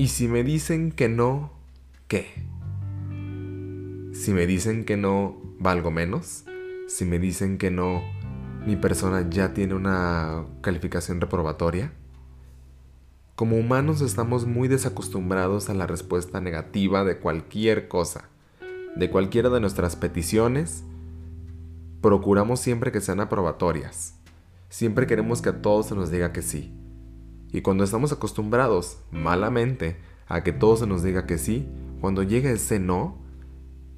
¿Y si me dicen que no, qué? Si me dicen que no, valgo menos. Si me dicen que no, mi persona ya tiene una calificación reprobatoria. Como humanos estamos muy desacostumbrados a la respuesta negativa de cualquier cosa, de cualquiera de nuestras peticiones. Procuramos siempre que sean aprobatorias. Siempre queremos que a todos se nos diga que sí. Y cuando estamos acostumbrados, malamente, a que todo se nos diga que sí, cuando llega ese no,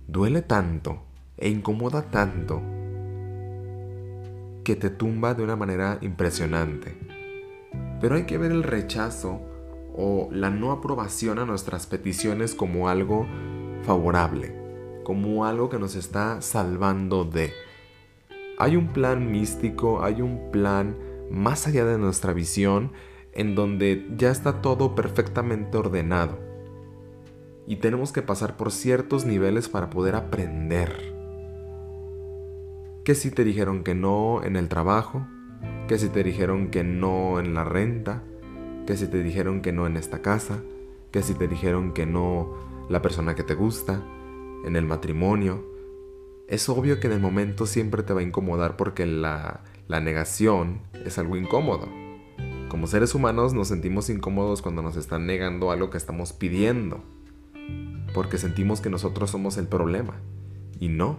duele tanto e incomoda tanto que te tumba de una manera impresionante. Pero hay que ver el rechazo o la no aprobación a nuestras peticiones como algo favorable, como algo que nos está salvando de. Hay un plan místico, hay un plan más allá de nuestra visión en donde ya está todo perfectamente ordenado. Y tenemos que pasar por ciertos niveles para poder aprender. Que si te dijeron que no en el trabajo, que si te dijeron que no en la renta, que si te dijeron que no en esta casa, que si te dijeron que no la persona que te gusta, en el matrimonio. Es obvio que en el momento siempre te va a incomodar porque la, la negación es algo incómodo. Como seres humanos nos sentimos incómodos cuando nos están negando algo que estamos pidiendo, porque sentimos que nosotros somos el problema. Y no,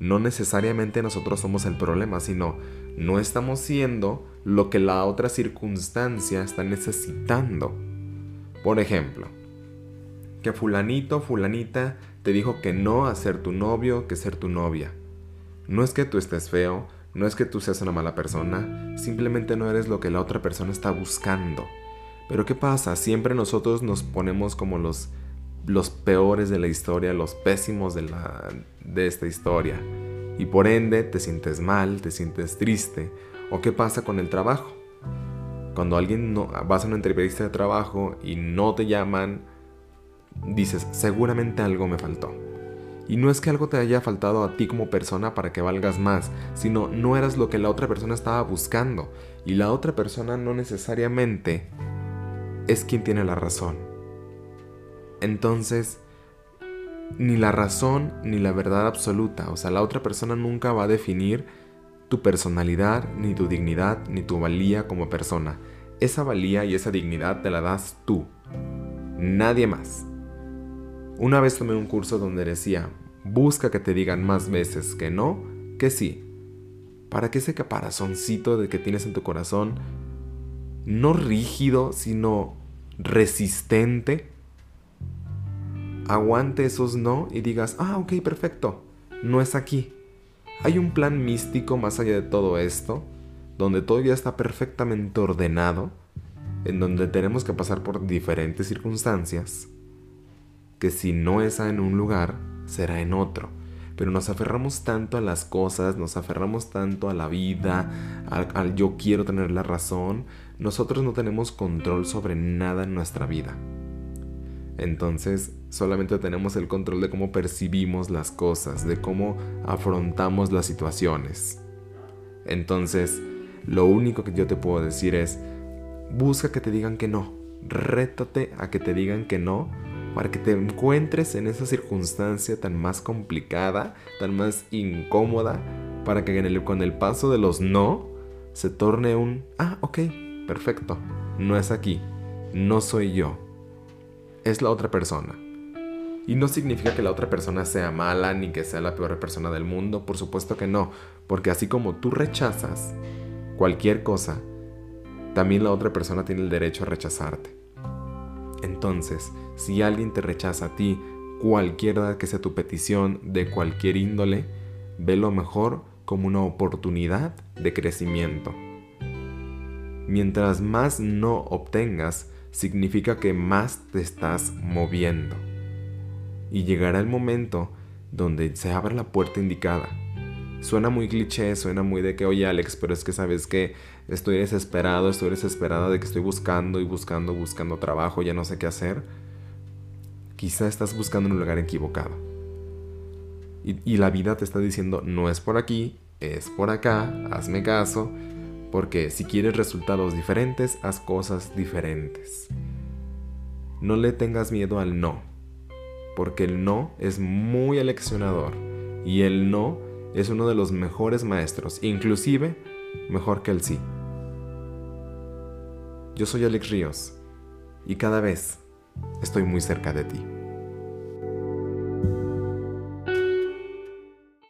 no necesariamente nosotros somos el problema, sino no estamos siendo lo que la otra circunstancia está necesitando. Por ejemplo, que fulanito, fulanita te dijo que no a ser tu novio, que ser tu novia. No es que tú estés feo, no es que tú seas una mala persona, simplemente no eres lo que la otra persona está buscando. Pero ¿qué pasa? Siempre nosotros nos ponemos como los, los peores de la historia, los pésimos de, la, de esta historia. Y por ende te sientes mal, te sientes triste. ¿O qué pasa con el trabajo? Cuando alguien no, vas a una entrevista de trabajo y no te llaman, dices, seguramente algo me faltó. Y no es que algo te haya faltado a ti como persona para que valgas más, sino no eras lo que la otra persona estaba buscando. Y la otra persona no necesariamente es quien tiene la razón. Entonces, ni la razón ni la verdad absoluta, o sea, la otra persona nunca va a definir tu personalidad, ni tu dignidad, ni tu valía como persona. Esa valía y esa dignidad te la das tú, nadie más. Una vez tomé un curso donde decía, busca que te digan más veces que no que sí, para que ese caparazoncito de que tienes en tu corazón, no rígido, sino resistente, aguante esos no y digas, ah, ok, perfecto, no es aquí. Hay un plan místico más allá de todo esto, donde todo ya está perfectamente ordenado, en donde tenemos que pasar por diferentes circunstancias, que si no es en un lugar, será en otro. Pero nos aferramos tanto a las cosas, nos aferramos tanto a la vida, al, yo quiero tener la razón, nosotros no tenemos control sobre nada en nuestra vida. Entonces solamente tenemos el control de cómo percibimos las cosas, de cómo afrontamos las situaciones. Entonces, lo único que yo te puedo decir es, busca que te digan que no, rétate a que te digan que no para que te encuentres en esa circunstancia tan más complicada, tan más incómoda, para que con el paso de los no se torne un, ah, ok, perfecto, no es aquí, no soy yo, es la otra persona. Y no significa que la otra persona sea mala ni que sea la peor persona del mundo, por supuesto que no, porque así como tú rechazas cualquier cosa, también la otra persona tiene el derecho a rechazarte. Entonces, si alguien te rechaza a ti, cualquiera que sea tu petición de cualquier índole, ve lo mejor como una oportunidad de crecimiento. Mientras más no obtengas, significa que más te estás moviendo. Y llegará el momento donde se abra la puerta indicada. Suena muy cliché, suena muy de que, oye Alex, pero es que sabes que estoy desesperado, estoy desesperada de que estoy buscando y buscando, buscando trabajo, ya no sé qué hacer quizá estás buscando en un lugar equivocado. Y, la vida te está diciendo, no es por aquí, es por acá, hazme caso, porque si quieres resultados diferentes, haz cosas diferentes. no le tengas miedo al no, porque el no es muy aleccionador y el no es uno de los mejores maestros, inclusive mejor que el sí. Yo soy Alex Ríos y cada vez estoy muy cerca de ti.